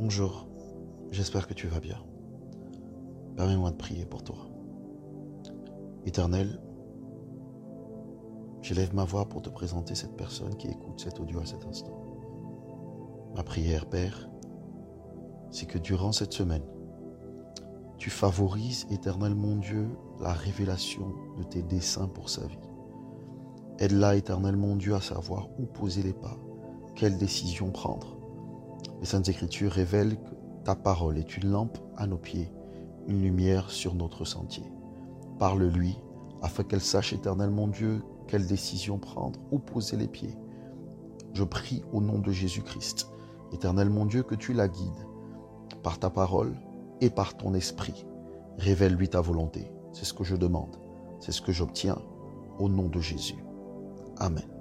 Bonjour, j'espère que tu vas bien. Permets-moi de prier pour toi. Éternel, j'élève ma voix pour te présenter cette personne qui écoute cet audio à cet instant. Ma prière, Père, c'est que durant cette semaine, tu favorises, éternel mon Dieu, la révélation de tes desseins pour sa vie. Aide-la, éternel mon Dieu, à savoir où poser les pas, quelle décision prendre les Saintes Écritures révèlent que ta parole est une lampe à nos pieds, une lumière sur notre sentier. Parle-lui afin qu'elle sache éternellement Dieu quelle décision prendre, où poser les pieds. Je prie au nom de Jésus-Christ, éternel mon Dieu, que tu la guides par ta parole et par ton esprit. Révèle-lui ta volonté. C'est ce que je demande. C'est ce que j'obtiens au nom de Jésus. Amen.